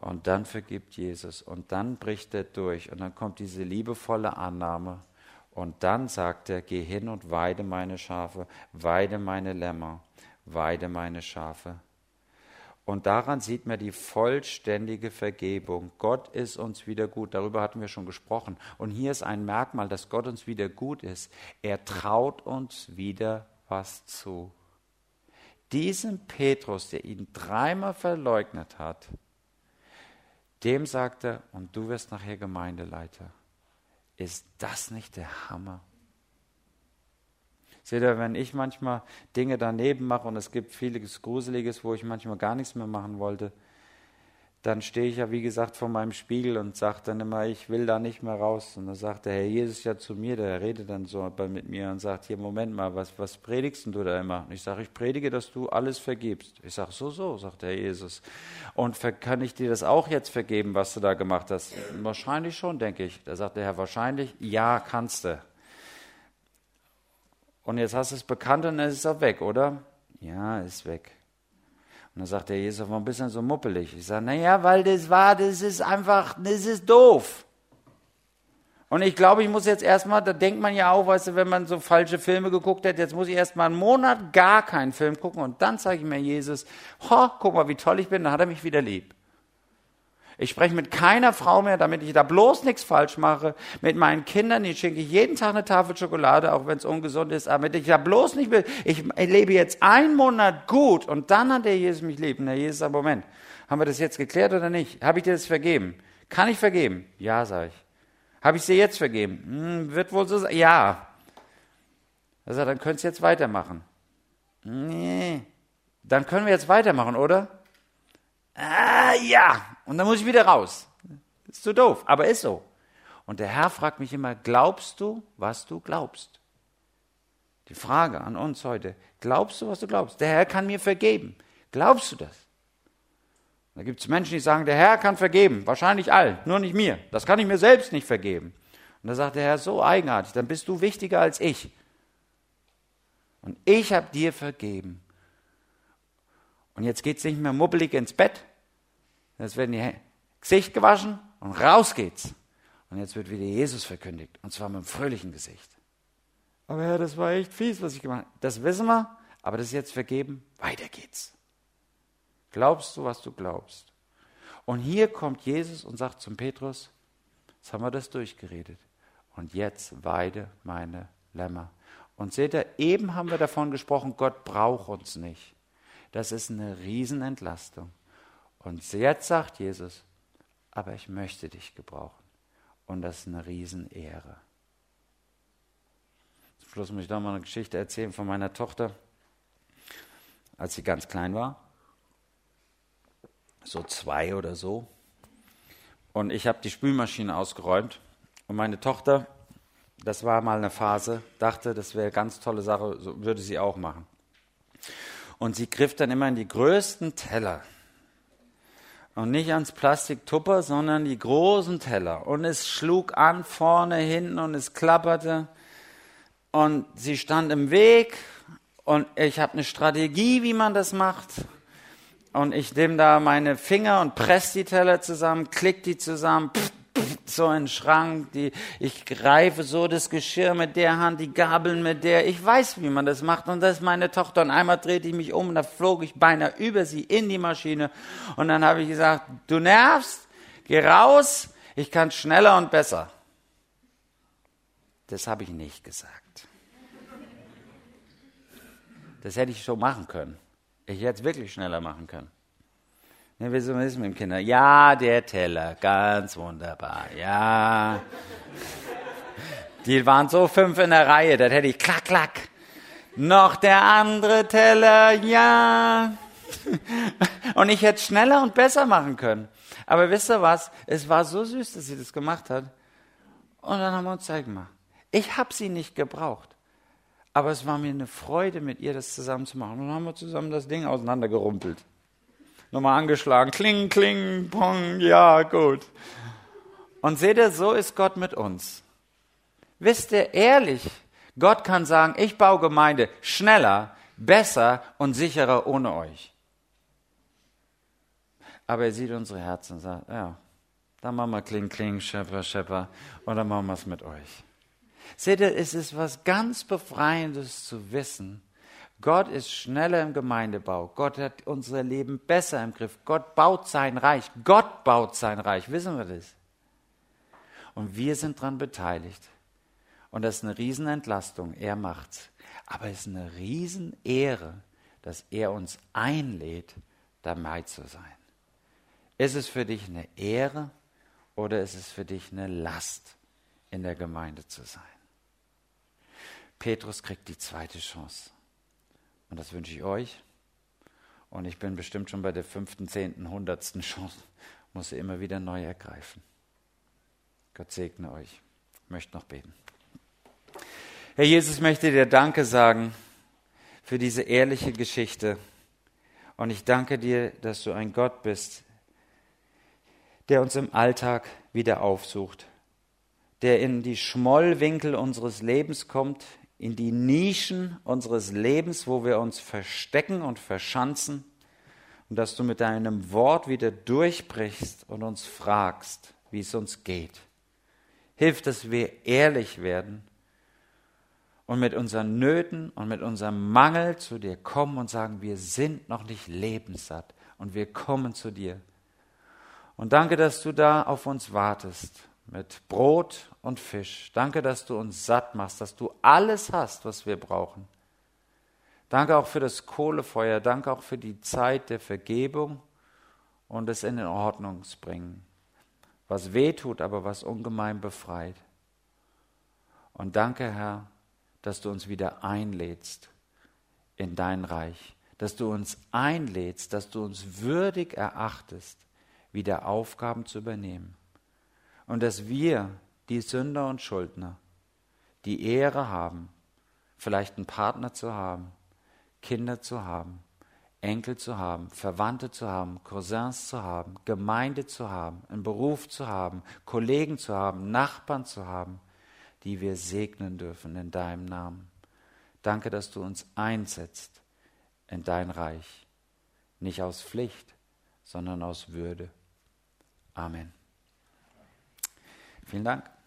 Und dann vergibt Jesus und dann bricht er durch und dann kommt diese liebevolle Annahme und dann sagt er, geh hin und weide meine Schafe, weide meine Lämmer, weide meine Schafe. Und daran sieht man die vollständige Vergebung. Gott ist uns wieder gut. Darüber hatten wir schon gesprochen. Und hier ist ein Merkmal, dass Gott uns wieder gut ist. Er traut uns wieder was zu. Diesem Petrus, der ihn dreimal verleugnet hat, dem sagt er, und du wirst nachher Gemeindeleiter. Ist das nicht der Hammer? Seht ihr, wenn ich manchmal Dinge daneben mache und es gibt vieles Gruseliges, wo ich manchmal gar nichts mehr machen wollte, dann stehe ich ja, wie gesagt, vor meinem Spiegel und sage dann immer, ich will da nicht mehr raus. Und dann sagt der Herr Jesus ja zu mir, der redet dann so mit mir und sagt, hier, Moment mal, was, was predigst du da immer? Und ich sage, ich predige, dass du alles vergibst. Ich sage, so, so, sagt der Herr Jesus. Und kann ich dir das auch jetzt vergeben, was du da gemacht hast? Wahrscheinlich schon, denke ich. Da sagt der Herr, wahrscheinlich, ja, kannst du. Und jetzt hast du es bekannt und dann ist es auch weg, oder? Ja, ist weg. Und dann sagt der Jesus, warum bist du denn so muppelig? Ich sage, naja, weil das war, das ist einfach, das ist doof. Und ich glaube, ich muss jetzt erstmal, da denkt man ja auch, weißt du, wenn man so falsche Filme geguckt hat, jetzt muss ich erstmal einen Monat gar keinen Film gucken und dann zeige ich mir Jesus, ho, guck mal, wie toll ich bin, dann hat er mich wieder lieb. Ich spreche mit keiner Frau mehr, damit ich da bloß nichts falsch mache. Mit meinen Kindern, die schenke ich jeden Tag eine Tafel Schokolade, auch wenn es ungesund ist, aber ich da bloß nicht will. Ich lebe jetzt einen Monat gut und dann hat der Jesus mich lieb. Und der Jesus sagt, Moment, haben wir das jetzt geklärt oder nicht? Habe ich dir das vergeben? Kann ich vergeben? Ja, sage ich. Habe ich sie jetzt vergeben? Hm, wird wohl so sein. Ja. Sagt, dann könntest du jetzt weitermachen. Nee. Dann können wir jetzt weitermachen, oder? Ah, ja. Und dann muss ich wieder raus. Ist so doof, aber ist so. Und der Herr fragt mich immer, glaubst du, was du glaubst? Die Frage an uns heute, glaubst du, was du glaubst? Der Herr kann mir vergeben. Glaubst du das? Da gibt es Menschen, die sagen, der Herr kann vergeben, wahrscheinlich allen, nur nicht mir. Das kann ich mir selbst nicht vergeben. Und da sagt der Herr, so eigenartig, dann bist du wichtiger als ich. Und ich habe dir vergeben. Und jetzt geht es nicht mehr mubbelig ins Bett. Jetzt werden die Gesicht gewaschen und raus geht's. Und jetzt wird wieder Jesus verkündigt. Und zwar mit einem fröhlichen Gesicht. Aber Herr, das war echt fies, was ich gemacht habe. Das wissen wir, aber das ist jetzt vergeben. Weiter geht's. Glaubst du, was du glaubst? Und hier kommt Jesus und sagt zum Petrus, jetzt haben wir das durchgeredet. Und jetzt weide meine Lämmer. Und seht ihr, eben haben wir davon gesprochen, Gott braucht uns nicht. Das ist eine Riesenentlastung. Und jetzt sagt Jesus, aber ich möchte dich gebrauchen. Und das ist eine Riesenehre. Zum Schluss muss ich da mal eine Geschichte erzählen von meiner Tochter, als sie ganz klein war so zwei oder so. Und ich habe die Spülmaschine ausgeräumt. Und meine Tochter, das war mal eine Phase, dachte, das wäre eine ganz tolle Sache, so würde sie auch machen. Und sie griff dann immer in die größten Teller. Und nicht ans Plastiktupper, sondern die großen Teller. Und es schlug an, vorne, hinten und es klapperte. Und sie stand im Weg. Und ich habe eine Strategie, wie man das macht und ich nehme da meine Finger und presse die Teller zusammen, klick die zusammen, pff, so in den Schrank. Die, ich greife so das Geschirr mit der Hand, die Gabeln mit der. Ich weiß, wie man das macht. Und das ist meine Tochter. Und einmal drehte ich mich um und da flog ich beinahe über sie in die Maschine. Und dann habe ich gesagt, du nervst, geh raus, ich kann schneller und besser. Das habe ich nicht gesagt. Das hätte ich so machen können. Ich hätte es wirklich schneller machen können. Ja, wie ist es mit dem Kinder? Ja, der Teller, ganz wunderbar, ja. Die waren so fünf in der Reihe, das hätte ich klack, klack. Noch der andere Teller, ja. Und ich hätte schneller und besser machen können. Aber wisst ihr was? Es war so süß, dass sie das gemacht hat. Und dann haben wir uns Zeit gemacht. Ich habe sie nicht gebraucht. Aber es war mir eine Freude, mit ihr das zusammen zu machen. Und dann haben wir zusammen das Ding auseinandergerumpelt. Nochmal angeschlagen. Kling, kling, pong, ja, gut. Und seht ihr, so ist Gott mit uns. Wisst ihr, ehrlich, Gott kann sagen, ich baue Gemeinde schneller, besser und sicherer ohne euch. Aber er sieht unsere Herzen und sagt, ja, dann machen wir Kling, Kling, Schepper, Schepper und dann machen wir es mit euch. Seht ihr, es ist was ganz Befreiendes zu wissen. Gott ist schneller im Gemeindebau. Gott hat unser Leben besser im Griff. Gott baut sein Reich. Gott baut sein Reich. Wissen wir das? Und wir sind daran beteiligt. Und das ist eine Riesenentlastung. Er macht's. Aber es ist eine Riesenehre, dass er uns einlädt, dabei zu sein. Ist es für dich eine Ehre oder ist es für dich eine Last, in der Gemeinde zu sein? Petrus kriegt die zweite Chance. Und das wünsche ich euch. Und ich bin bestimmt schon bei der fünften, zehnten, hundertsten Chance, [laughs] muss sie immer wieder neu ergreifen. Gott segne euch. Ich möchte noch beten. Herr Jesus, möchte dir Danke sagen für diese ehrliche Geschichte. Und ich danke dir, dass du ein Gott bist, der uns im Alltag wieder aufsucht, der in die Schmollwinkel unseres Lebens kommt, in die Nischen unseres Lebens, wo wir uns verstecken und verschanzen, und dass du mit deinem Wort wieder durchbrichst und uns fragst, wie es uns geht. Hilf, dass wir ehrlich werden und mit unseren Nöten und mit unserem Mangel zu dir kommen und sagen, wir sind noch nicht lebenssatt und wir kommen zu dir. Und danke, dass du da auf uns wartest mit Brot und Fisch. Danke, dass du uns satt machst, dass du alles hast, was wir brauchen. Danke auch für das Kohlefeuer, danke auch für die Zeit der Vergebung und des in Ordnung bringen. was weh tut, aber was ungemein befreit. Und danke, Herr, dass du uns wieder einlädst in dein Reich, dass du uns einlädst, dass du uns würdig erachtest, wieder Aufgaben zu übernehmen. Und dass wir, die Sünder und Schuldner, die Ehre haben, vielleicht einen Partner zu haben, Kinder zu haben, Enkel zu haben, Verwandte zu haben, Cousins zu haben, Gemeinde zu haben, einen Beruf zu haben, Kollegen zu haben, Nachbarn zu haben, die wir segnen dürfen in deinem Namen. Danke, dass du uns einsetzt in dein Reich, nicht aus Pflicht, sondern aus Würde. Amen. Vielen Dank.